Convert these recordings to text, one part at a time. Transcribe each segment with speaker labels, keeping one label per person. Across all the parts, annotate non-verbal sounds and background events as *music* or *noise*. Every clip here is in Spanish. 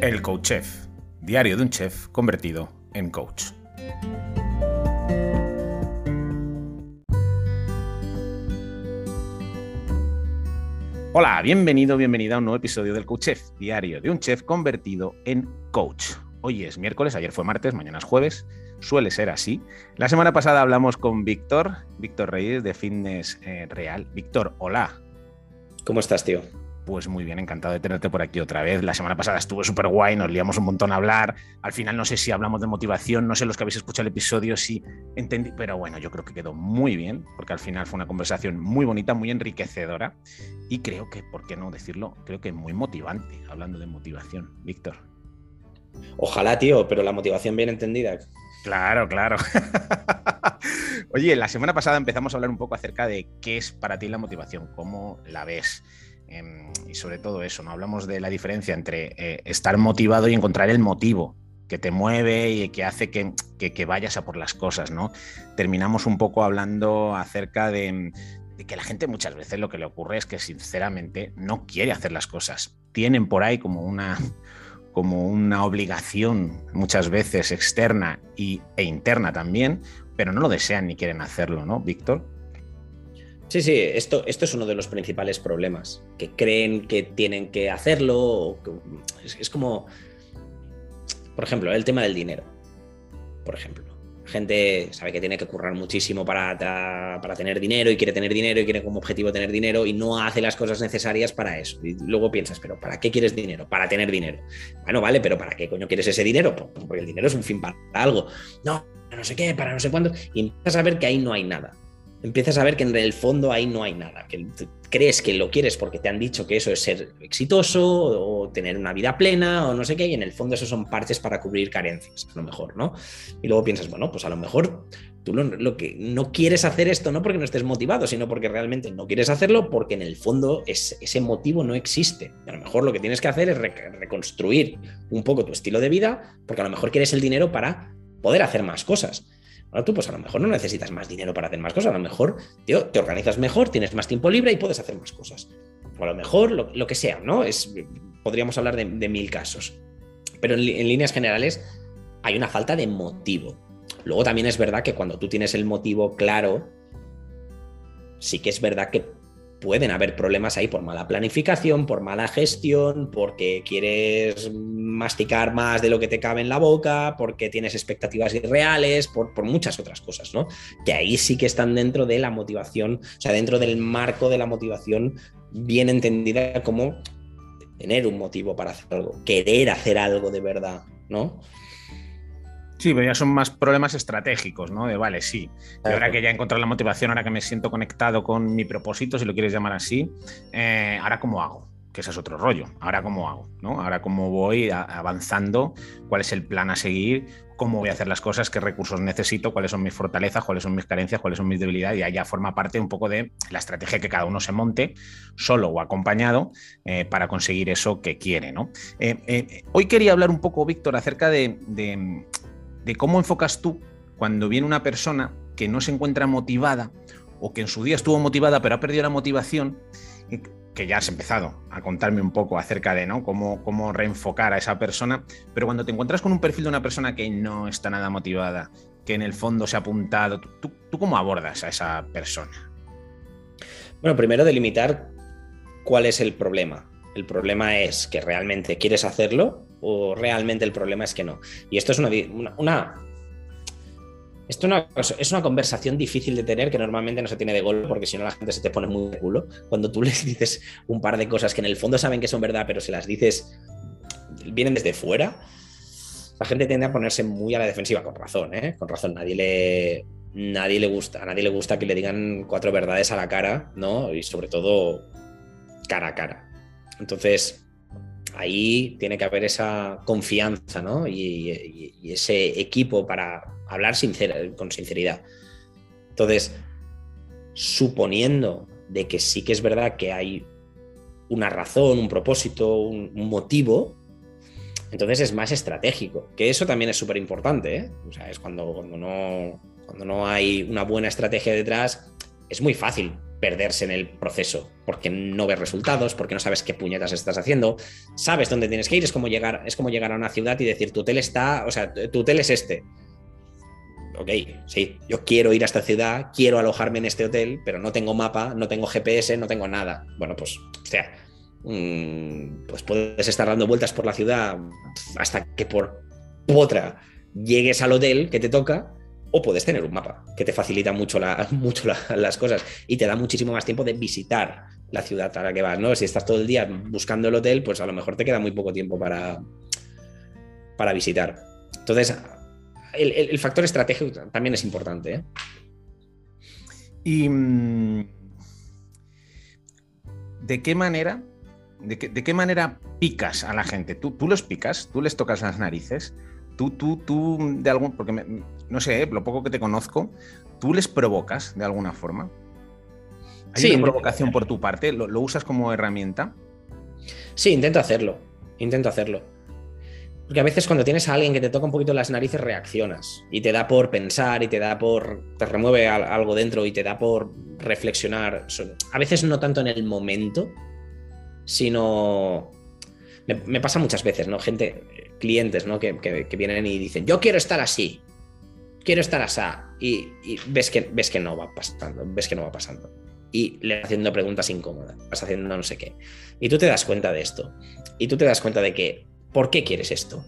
Speaker 1: El Coach Chef, diario de un chef convertido en coach. Hola, bienvenido, bienvenida a un nuevo episodio del Coach Chef, diario de un chef convertido en coach. Hoy es miércoles, ayer fue martes, mañana es jueves, suele ser así. La semana pasada hablamos con Víctor, Víctor Reyes de Fitness eh, Real. Víctor, hola.
Speaker 2: ¿Cómo estás, tío?
Speaker 1: Pues muy bien, encantado de tenerte por aquí otra vez. La semana pasada estuvo súper guay, nos liamos un montón a hablar. Al final no sé si hablamos de motivación, no sé los que habéis escuchado el episodio, si entendí, pero bueno, yo creo que quedó muy bien, porque al final fue una conversación muy bonita, muy enriquecedora y creo que, ¿por qué no decirlo? Creo que muy motivante, hablando de motivación. Víctor.
Speaker 2: Ojalá, tío, pero la motivación bien entendida.
Speaker 1: Claro, claro. *laughs* Oye, la semana pasada empezamos a hablar un poco acerca de qué es para ti la motivación, cómo la ves. Em, y sobre todo eso, ¿no? Hablamos de la diferencia entre eh, estar motivado y encontrar el motivo que te mueve y que hace que, vayas a por las cosas, ¿no? Terminamos un poco hablando acerca de, que la gente muchas veces lo que le ocurre es que sinceramente no quiere hacer las cosas. Tienen por ahí como una, como una obligación muchas veces externa y, e interna también, pero no lo desean ni quieren hacerlo, ¿no, Víctor?
Speaker 2: Sí, sí, esto, esto es uno de los principales problemas, que creen que tienen que hacerlo, es, como, por ejemplo, el tema del dinero, por ejemplo. Gente sabe que tiene que currar muchísimo para, para, tener dinero y quiere tener dinero y quiere como objetivo tener dinero y no hace las cosas necesarias para eso. Y luego piensas, pero ¿para qué quieres dinero? Para tener dinero. Bueno, vale, pero ¿para qué coño quieres ese dinero? Porque el dinero es un fin para algo. No, no sé qué, para no sé cuándo. Y empiezas a ver que ahí no hay nada empiezas a ver que en el fondo ahí no hay nada, que crees que lo quieres porque te han dicho que eso es ser exitoso o tener una vida plena o no sé qué, y en el fondo eso son partes para cubrir carencias, a lo mejor, ¿no? Y luego piensas, bueno, pues a lo mejor tú lo, que no quieres hacer esto no porque no estés motivado, sino porque realmente no quieres hacerlo porque en el fondo ese motivo no existe. a lo mejor lo que tienes que hacer es reconstruir un poco tu estilo de vida porque a lo mejor quieres el dinero para poder hacer más cosas. Ahora tú, pues a lo mejor no necesitas más dinero para hacer más cosas, a lo mejor te organizas mejor, tienes más tiempo libre y puedes hacer más cosas. O a lo mejor lo, que sea, ¿no? Es, podríamos hablar de, mil casos. Pero en líneas generales hay una falta de motivo. Luego también es verdad que cuando tú tienes el motivo claro, sí que es verdad que pueden haber problemas ahí por mala planificación, por mala gestión, porque quieres masticar más de lo que te cabe en la boca, porque tienes expectativas irreales, por, muchas otras cosas, ¿no? Que ahí sí que están dentro de la motivación, o sea, dentro del marco de la motivación bien entendida como tener un motivo para hacer algo, querer hacer algo de verdad, ¿no?
Speaker 1: Sí, pero ya son más problemas estratégicos, ¿no? De vale, sí. Y ahora que ya he encontrado la motivación, ahora que me siento conectado con mi propósito, si lo quieres llamar así, eh, ahora cómo hago, que ese es otro rollo. Ahora cómo hago, ¿no? Ahora cómo voy avanzando, cuál es el plan a seguir, cómo voy a hacer las cosas, qué recursos necesito, cuáles son mis fortalezas, cuáles son mis carencias, cuáles son mis debilidades, y allá forma parte un poco de la estrategia que cada uno se monte, solo o acompañado, eh, para conseguir eso que quiere. ¿no? Eh, hoy quería hablar un poco, Víctor, acerca de, de cómo enfocas tú cuando viene una persona que no se encuentra motivada o que en su día estuvo motivada pero ha perdido la motivación, que ya has empezado a contarme un poco acerca de ¿no? cómo, cómo reenfocar a esa persona, pero cuando te encuentras con un perfil de una persona que no está nada motivada, que en el fondo se ha apuntado, ¿tú, tú cómo abordas a esa persona?
Speaker 2: Bueno, primero delimitar cuál es el problema. El problema es que realmente quieres hacerlo o realmente el problema es que no. Y esto es una, una, esto es una conversación difícil de tener que normalmente no se tiene de gol porque si no la gente se te pone muy de culo. Cuando tú *laughs* les dices un par de cosas que en el fondo saben que son verdad, pero se las dices, vienen desde fuera, la gente tiende a ponerse muy a la defensiva, con razón, ¿eh? Con razón, nadie le, nadie le gusta, a nadie le gusta que le digan cuatro verdades a la cara, ¿no? Y sobre todo cara a cara. Entonces, ahí tiene que haber esa confianza ¿no? y, ese equipo para hablar con sinceridad. Entonces, suponiendo de que sí que es verdad que hay una razón, un propósito, un, motivo, entonces es más estratégico, que eso también es súper importante. ¿eh? O sea, es cuando, cuando, no, cuando no hay una buena estrategia detrás, es muy fácil perderse en el proceso, porque no ves resultados, porque no sabes qué puñetas estás haciendo, sabes dónde tienes que ir, es como llegar, es como llegar a una ciudad y decir, tu hotel está, o sea, tu hotel es este. Ok, sí, yo quiero ir a esta ciudad, quiero alojarme en este hotel, pero no tengo mapa, no tengo GPS, no tengo nada. Bueno, pues, o sea, mm, pues puedes estar dando vueltas por la ciudad hasta que por otra llegues al hotel que te toca o puedes tener un mapa que te facilita mucho, *laughs* mucho las cosas y te da muchísimo más tiempo de visitar la ciudad a la que vas, ¿no? Si estás todo el día buscando el hotel, pues a lo mejor te queda muy poco tiempo para, para visitar. Entonces, el, factor estratégico también es importante. ¿eh?
Speaker 1: ¿Y mm, de qué manera, de qué, manera picas a la gente? ¿Tú, ¿Tú los picas? ¿Tú les tocas las narices? Tú, tú, tú, de algún, porque no sé, lo poco que te conozco, ¿tú les provocas de alguna forma? ¿Hay sí, una provocación por tu parte? ¿Lo, usas como herramienta?
Speaker 2: Sí, intento hacerlo. Intento hacerlo. Porque a veces cuando tienes a alguien que te toca un poquito las narices reaccionas y te da por pensar y te da por... te remueve algo dentro y te da por reflexionar. A veces no tanto en el momento, sino... Me, pasa muchas veces, ¿no? Gente, clientes ¿no? que, vienen y dicen, yo quiero estar así, quiero estar así, y, ves, que, ves que no va pasando, ves que no va pasando. Y le haciendo preguntas incómodas, vas haciendo no sé qué. Y tú te das cuenta de esto. Y tú te das cuenta de que, ¿por qué quieres esto?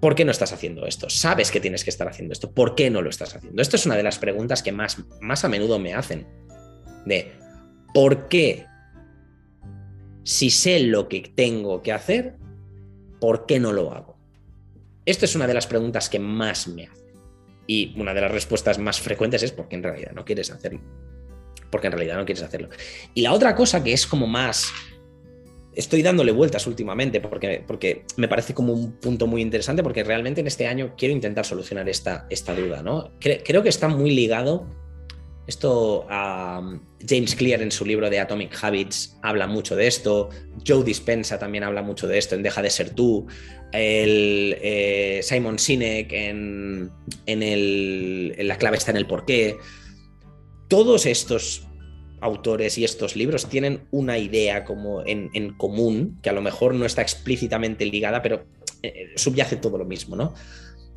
Speaker 2: ¿Por qué no estás haciendo esto? Sabes que tienes que estar haciendo esto. ¿Por qué no lo estás haciendo? Esto es una de las preguntas que más, más a menudo me hacen. De, ¿por qué? Si sé lo que tengo que hacer, ¿por qué no lo hago? Esto es una de las preguntas que más me hacen. Y una de las respuestas más frecuentes es porque en realidad no quieres hacerlo. Porque en realidad no quieres hacerlo. Y la otra cosa que es como más... Estoy dándole vueltas últimamente porque, porque me parece como un punto muy interesante porque realmente en este año quiero intentar solucionar esta, esta duda. ¿no? creo que está muy ligado esto, James Clear en su libro de Atomic Habits habla mucho de esto. Joe Dispensa también habla mucho de esto en Deja de ser tú. El, eh, Simon Sinek en, el, La clave está en el porqué. Todos estos autores y estos libros tienen una idea como en, en común, que a lo mejor no está explícitamente ligada, pero eh, subyace todo lo mismo, ¿no?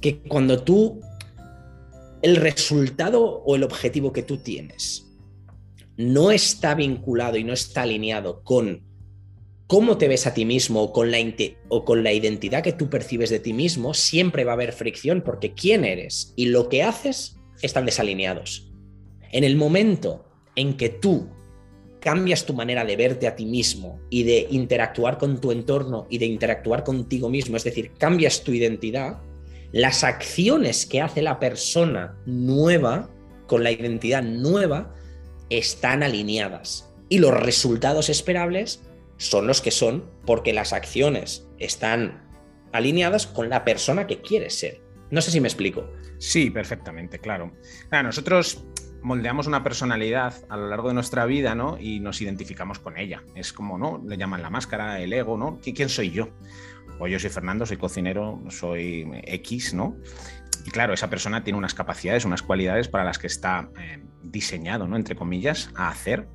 Speaker 2: Que cuando tú el resultado o el objetivo que tú tienes no está vinculado y no está alineado con cómo te ves a ti mismo o con, la, o con la identidad que tú percibes de ti mismo, siempre va a haber fricción porque quién eres y lo que haces están desalineados. En el momento en que tú cambias tu manera de verte a ti mismo y de interactuar con tu entorno y de interactuar contigo mismo, es decir, cambias tu identidad, las acciones que hace la persona nueva, con la identidad nueva, están alineadas. Y los resultados esperables son los que son porque las acciones están alineadas con la persona que quieres ser. No sé si me explico.
Speaker 1: Sí, perfectamente, claro. nosotros moldeamos una personalidad a lo largo de nuestra vida, ¿no? Y nos identificamos con ella. Es como, ¿no? Le llaman la máscara, el ego, ¿no? ¿Quién soy yo? O yo soy Fernando, soy cocinero, soy X, ¿no? Y claro, esa persona tiene unas capacidades, unas cualidades para las que está eh, diseñado, ¿no? Entre comillas, a hacer.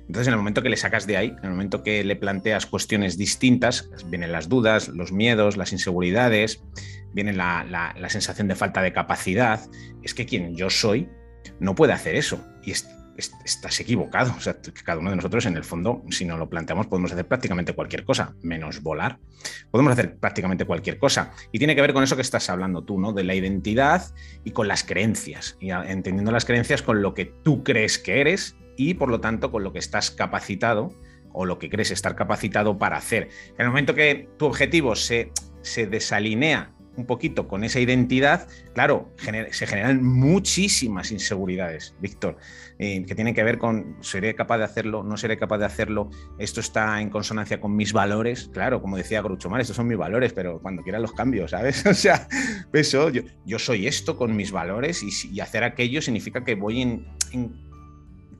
Speaker 1: Entonces, en el momento que le sacas de ahí, en el momento que le planteas cuestiones distintas, vienen las dudas, los miedos, las inseguridades, viene la, la sensación de falta de capacidad. Es que quien yo soy no puede hacer eso. Y estás equivocado. O sea, cada uno de nosotros, en el fondo, si no lo planteamos, podemos hacer prácticamente cualquier cosa, menos volar. Podemos hacer prácticamente cualquier cosa. Y tiene que ver con eso que estás hablando tú, ¿no? De la identidad y con las creencias. Y entendiendo las creencias con lo que tú crees que eres y, por lo tanto, con lo que estás capacitado o lo que crees estar capacitado para hacer. En el momento que tu objetivo se, se desalinea un poquito con esa identidad, claro, se generan muchísimas inseguridades, Víctor, eh, que tienen que ver con seré capaz de hacerlo, no seré capaz de hacerlo, esto está en consonancia con mis valores, claro, como decía Grucho estos son mis valores, pero cuando quieran los cambios, ¿sabes? *laughs* O sea, eso, yo, soy esto con mis valores y, hacer aquello significa que voy en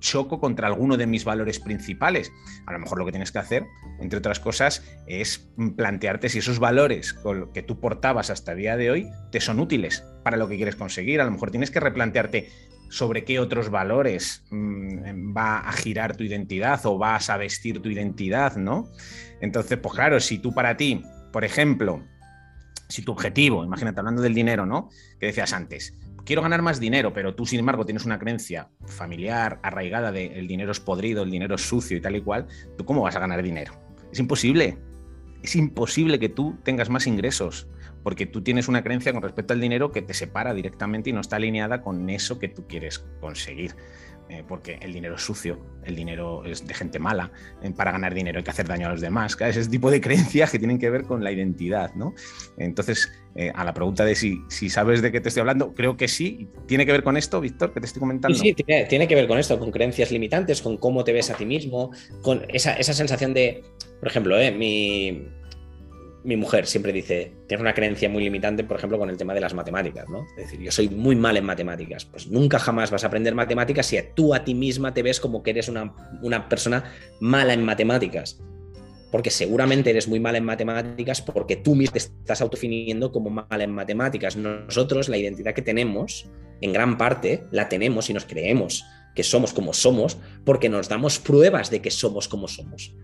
Speaker 1: choco contra alguno de mis valores principales. A lo mejor lo que tienes que hacer, entre otras cosas, es plantearte si esos valores que tú portabas hasta el día de hoy te son útiles para lo que quieres conseguir. A lo mejor tienes que replantearte sobre qué otros valores mm, va a girar tu identidad o vas a vestir tu identidad, ¿no? Entonces, pues claro, si tú para ti, por ejemplo, si tu objetivo, imagínate hablando del dinero, ¿no? Que decías antes, quiero ganar más dinero, pero tú, sin embargo, tienes una creencia familiar arraigada de el dinero es podrido, el dinero es sucio y tal y cual, ¿tú cómo vas a ganar dinero? Es imposible. Es imposible que tú tengas más ingresos porque tú tienes una creencia con respecto al dinero que te separa directamente y no está alineada con eso que tú quieres conseguir. Eh, porque el dinero es sucio, el dinero es de gente mala, eh, para ganar dinero hay que hacer daño a los demás, es ese tipo de *laughs* creencias que tienen que ver con la identidad, ¿no? Entonces, eh, a la pregunta de si, sabes de qué te estoy hablando, creo que sí. ¿Tiene que ver con esto, Víctor, que te estoy comentando?
Speaker 2: Sí, tiene, que ver con esto, con creencias limitantes, con cómo te ves a ti mismo, con esa sensación de, por ejemplo, mi, mi mujer siempre dice, tiene una creencia muy limitante, por ejemplo, con el tema de las matemáticas, ¿no? Es decir, yo soy muy mal en matemáticas. Pues nunca jamás vas a aprender matemáticas si tú a ti misma te ves como que eres una, una persona mala en matemáticas. Porque seguramente eres muy mala en matemáticas porque tú misma te estás autofiniendo como mala en matemáticas. Nosotros, la identidad que tenemos, en gran parte, la tenemos y nos creemos que somos como somos porque nos damos pruebas de que somos como somos.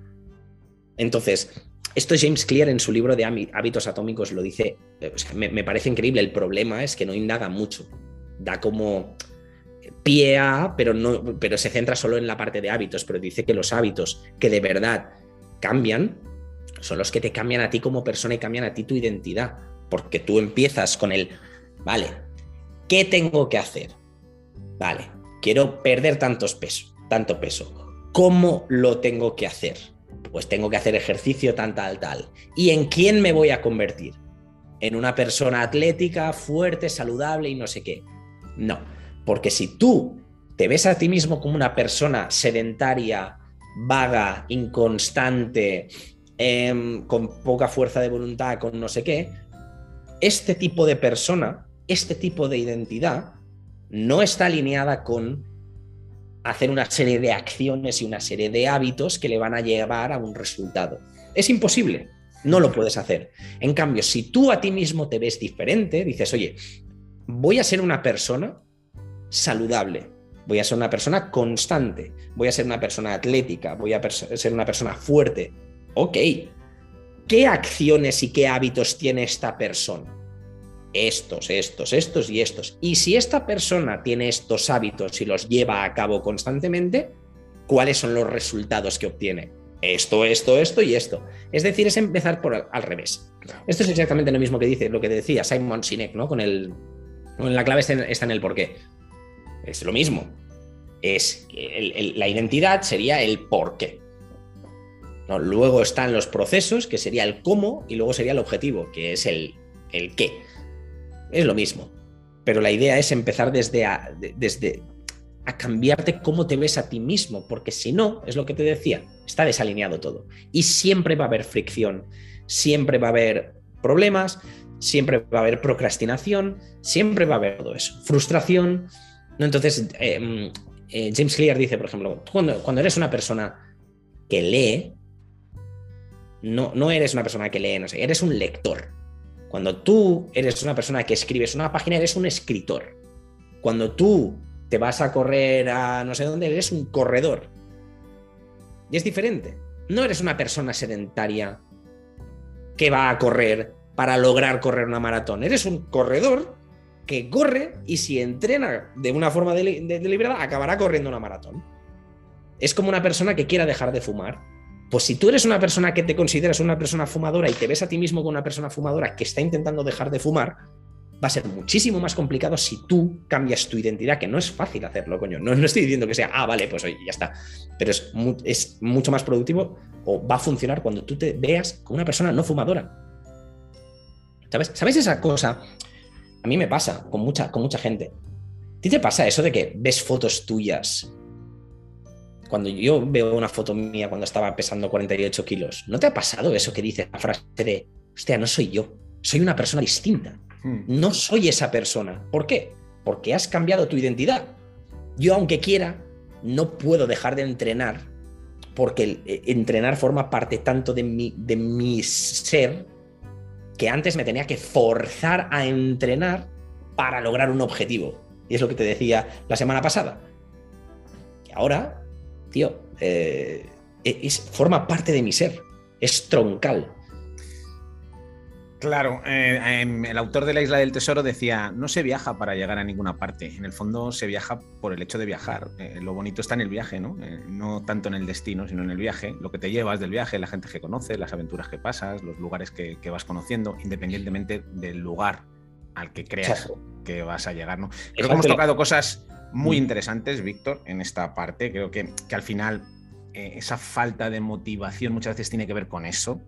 Speaker 2: Entonces, esto James Clear en su libro de hábitos atómicos lo dice, eh, me, parece increíble, el problema es que no indaga mucho, da como pie a, pero, no, pero se centra solo en la parte de hábitos, pero dice que los hábitos que de verdad cambian son los que te cambian a ti como persona y cambian a ti tu identidad, porque tú empiezas con el, vale, ¿qué tengo que hacer? Vale, quiero perder tantos pesos, tanto peso. ¿Cómo lo tengo que hacer? Pues tengo que hacer ejercicio tal, tal, tal. ¿Y en quién me voy a convertir? ¿En una persona atlética, fuerte, saludable y no sé qué? No, porque si tú te ves a ti mismo como una persona sedentaria, vaga, inconstante, em, con poca fuerza de voluntad, con no sé qué, este tipo de persona, este tipo de identidad, no está alineada con hacer una serie de acciones y una serie de hábitos que le van a llevar a un resultado. Es imposible, no lo puedes hacer. En cambio, si tú a ti mismo te ves diferente, dices, oye, voy a ser una persona saludable, voy a ser una persona constante, voy a ser una persona atlética, voy a ser una persona fuerte. Ok, ¿qué acciones y qué hábitos tiene esta persona? Estos, estos, estos y estos. Y si esta persona tiene estos hábitos y los lleva a cabo constantemente, ¿cuáles son los resultados que obtiene? Esto, esto, esto y esto. Es decir, es empezar por al, revés. Esto es exactamente lo mismo que dice, lo que decía Simon Sinek, ¿no? Con el. la clave está en, el porqué. Es lo mismo. Es la identidad sería el porqué. ¿no? Luego están los procesos, que sería el cómo, y luego sería el objetivo, que es el, el qué es lo mismo. Pero la idea es empezar desde a, desde a cambiarte cómo te ves a ti mismo, porque si no, es lo que te decía, está desalineado todo. Y siempre va a haber fricción, siempre va a haber problemas, siempre va a haber procrastinación, siempre va a haber todo eso. Frustración. ¿no? Entonces, eh, eh, James Clear dice, por ejemplo, cuando, cuando, eres una persona que lee, no, no eres una persona que lee, no sé, eres un lector. Cuando tú eres una persona que escribes una página, eres un escritor. Cuando tú te vas a correr a no sé dónde, eres un corredor. Y es diferente. No eres una persona sedentaria que va a correr para lograr correr una maratón. Eres un corredor que corre y si entrena de una forma deliberada acabará corriendo una maratón. Es como una persona que quiera dejar de fumar pues si tú eres una persona que te consideras una persona fumadora y te ves a ti mismo como una persona fumadora que está intentando dejar de fumar, va a ser muchísimo más complicado si tú cambias tu identidad, que no es fácil hacerlo, coño. No, no estoy diciendo que sea, ah, vale, pues oye, ya está. Pero es, es mucho más productivo o va a funcionar cuando tú te veas como una persona no fumadora. ¿Sabes? ¿Sabes esa cosa? A mí me pasa con mucha, con mucha gente. ¿A te pasa eso de que ves fotos tuyas cuando yo veo una foto mía cuando estaba pesando 48 kilos, ¿no te ha pasado eso que dice la frase de, hostia, no soy yo, soy una persona distinta? Hmm. No soy esa persona. ¿Por qué? Porque has cambiado tu identidad. Yo, aunque quiera, no puedo dejar de entrenar porque eh, entrenar forma parte tanto de mi, de mi ser que antes me tenía que forzar a entrenar para lograr un objetivo. Y es lo que te decía la semana pasada. Y ahora, tío, eh, es, forma parte de mi ser, es troncal.
Speaker 1: Claro, eh, em, el autor de La Isla del Tesoro decía, no se viaja para llegar a ninguna parte, en el fondo se viaja por el hecho de viajar. Eh, lo bonito está en el viaje, ¿no? Eh, no tanto en el destino, sino en el viaje, lo que te llevas del viaje, la gente que conoces, las aventuras que pasas, los lugares que, vas conociendo, independientemente del lugar al que creas que vas a llegar, ¿no? Creo que hemos tocado cosas muy interesantes, Víctor, en esta parte. Creo que, que al final esa falta de motivación muchas veces tiene que ver con eso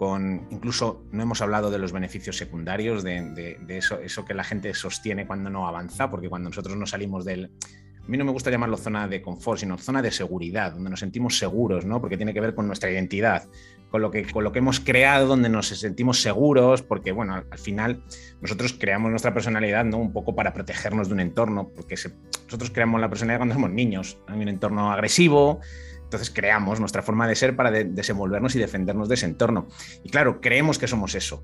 Speaker 1: con incluso no hemos hablado de los beneficios secundarios, de, eso, eso que la gente sostiene cuando no avanza, porque cuando nosotros no salimos del, a mí no me gusta llamarlo zona de confort, sino zona de seguridad, donde nos sentimos seguros, ¿no? Porque tiene que ver con nuestra identidad, con lo que, con lo que hemos creado, donde nos sentimos seguros, porque, bueno, al, final nosotros creamos nuestra personalidad, ¿no? Un poco para protegernos de un entorno, porque nosotros creamos la personalidad cuando somos niños. Hay un entorno agresivo, entonces creamos nuestra forma de ser para desenvolvernos y defendernos de ese entorno. Y claro, creemos que somos eso,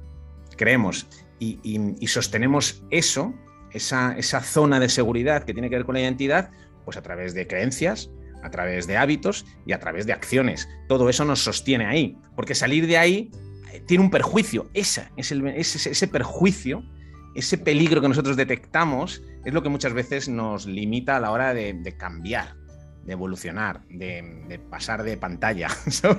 Speaker 1: creemos y, sostenemos eso, esa, esa, zona de seguridad que tiene que ver con la identidad, pues a través de creencias, a través de hábitos y a través de acciones. Todo eso nos sostiene ahí, porque salir de ahí eh, tiene un perjuicio. Esa, es ese, perjuicio, ese peligro que nosotros detectamos, es lo que muchas veces nos limita a la hora de, cambiar de evolucionar, de, pasar de pantalla,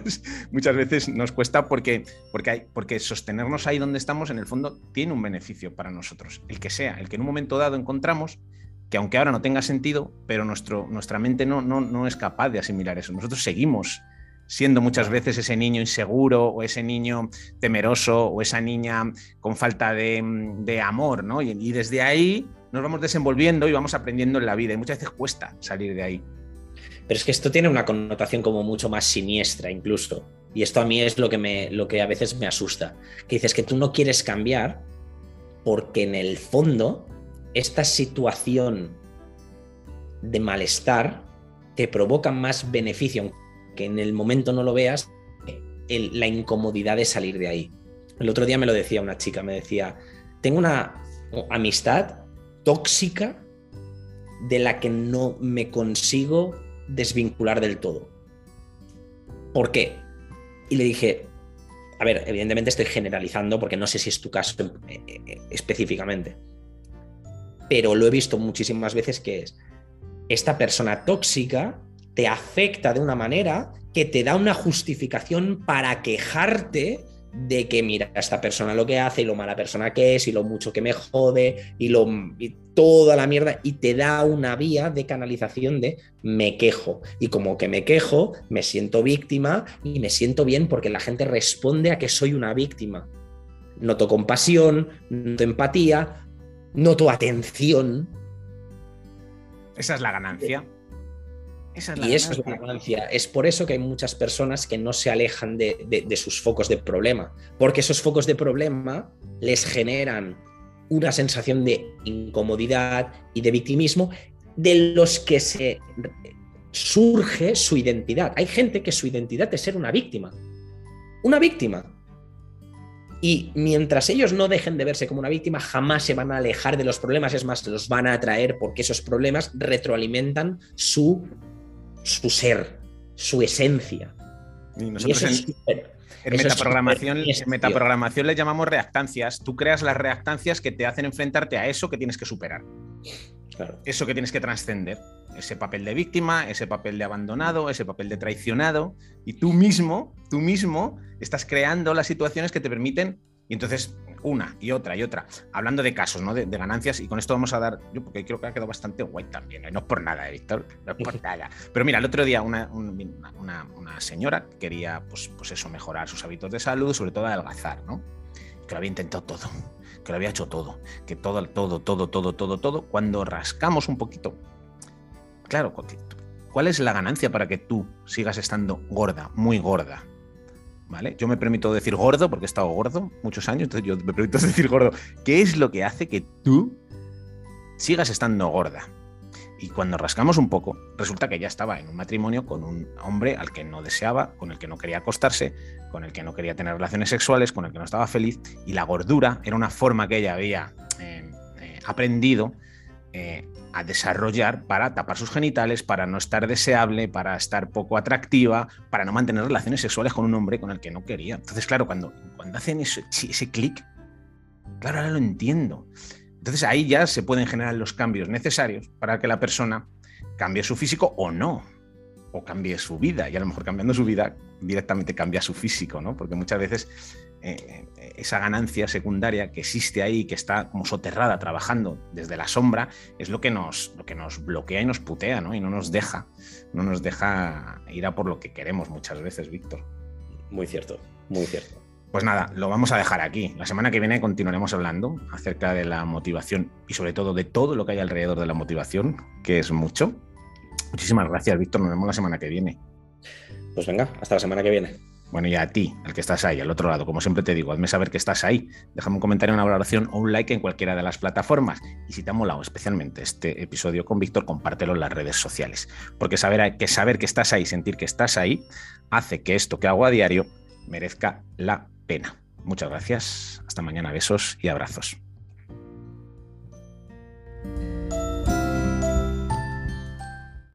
Speaker 1: *laughs* Muchas veces nos cuesta porque, porque, porque sostenernos ahí donde estamos en el fondo tiene un beneficio para nosotros, el que sea, el que en un momento dado encontramos, que aunque ahora no tenga sentido, pero nuestro, nuestra mente no, no, no es capaz de asimilar eso. Nosotros seguimos siendo muchas veces ese niño inseguro o ese niño temeroso o esa niña con falta de, amor, ¿no? Y, y, desde ahí nos vamos desenvolviendo y vamos aprendiendo en la vida y muchas veces cuesta salir de ahí.
Speaker 2: Pero es que esto tiene una connotación como mucho más siniestra incluso. Y esto a mí es lo que, me, lo que a veces me asusta. Que dices que tú no quieres cambiar porque en el fondo esta situación de malestar te provoca más beneficio, que en el momento no lo veas, la incomodidad de salir de ahí. El otro día me lo decía una chica, me decía, tengo una amistad tóxica de la que no me consigo desvincular del todo. ¿Por qué? Y le dije, a ver, evidentemente estoy generalizando porque no sé si es tu caso eh, eh, específicamente, pero lo he visto muchísimas veces que es, esta persona tóxica te afecta de una manera que te da una justificación para quejarte de que mira esta persona lo que hace y lo mala persona que es y lo mucho que me jode y, lo, toda la mierda y te da una vía de canalización de me quejo y como que me quejo me siento víctima y me siento bien porque la gente responde a que soy una víctima. Noto compasión, noto empatía, noto atención.
Speaker 1: Esa es la ganancia
Speaker 2: y eso es la ganancia. Es por eso que hay muchas personas que no se alejan de, sus focos de problema, porque esos focos de problema les generan una sensación de incomodidad y de victimismo de los que se surge su identidad. Hay gente que su identidad es ser una víctima. Una víctima. Y mientras ellos no dejen de verse como una víctima, jamás se van a alejar de los problemas, es más, los van a atraer porque esos problemas retroalimentan su su ser, su esencia.
Speaker 1: Y nosotros en, metaprogramación, metaprogramación le llamamos reactancias. Tú creas las reactancias que te hacen enfrentarte a eso que tienes que superar. Eso que tienes que trascender. Ese papel de víctima, ese papel de abandonado, ese papel de traicionado. Y tú mismo, tú mismo, estás creando las situaciones que te permiten. Y entonces una y otra y otra, hablando de casos, ¿no? De, ganancias, y con esto vamos a dar, yo porque creo que ha quedado bastante guay también, ¿eh? no es por nada, ¿eh, Víctor, no es por *laughs* nada. Pero mira, el otro día una, una, señora quería, pues, pues eso, mejorar sus hábitos de salud, sobre todo adelgazar, ¿no? Que lo había intentado todo, que lo había hecho todo, que todo, todo, todo, todo, todo, todo, cuando rascamos un poquito, claro, ¿cuál es la ganancia para que tú sigas estando gorda, muy gorda? ¿vale? Yo me permito decir gordo porque he estado gordo muchos años, entonces yo me permito *laughs* decir gordo. ¿Qué es lo que hace que tú sigas estando gorda? Y cuando rascamos un poco, resulta que ya estaba en un matrimonio con un hombre al que no deseaba, con el que no quería acostarse, con el que no quería tener relaciones sexuales, con el que no estaba feliz. Y la gordura era una forma que ella había eh, eh, aprendido eh, a desarrollar para tapar sus genitales, para no estar deseable, para estar poco atractiva, para no mantener relaciones sexuales con un hombre con el que no quería. Entonces, claro, cuando, cuando hacen ese clic, claro, ahora lo entiendo. Entonces ahí ya se pueden generar los cambios necesarios para que la persona cambie su físico o no, o cambie su vida. Y a lo mejor cambiando su vida directamente cambia su físico, ¿no? Porque muchas veces eh, eh, esa ganancia secundaria que existe ahí, que está como soterrada, trabajando desde la sombra, es lo que nos, lo que nos bloquea y nos putea, ¿no? Y no nos deja, no nos deja ir a por lo que queremos muchas veces, Víctor.
Speaker 2: Muy cierto, muy cierto.
Speaker 1: Pues nada, lo vamos a dejar aquí. La semana que viene continuaremos hablando acerca de la motivación y sobre todo de todo lo que hay alrededor de la motivación, que es mucho. Muchísimas gracias, Víctor. Nos vemos la semana que viene.
Speaker 2: Pues venga, hasta la semana que viene.
Speaker 1: Bueno, y a ti, al que estás ahí, al otro lado, como siempre te digo, hazme saber que estás ahí. Déjame un comentario, una valoración o un like en cualquiera de las plataformas. Y si te ha molado especialmente este episodio con Víctor, compártelo en las redes sociales. Porque saber que, saber que estás ahí, sentir que estás ahí, hace que esto que hago a diario merezca la pena. Muchas gracias. Hasta mañana. Besos y abrazos.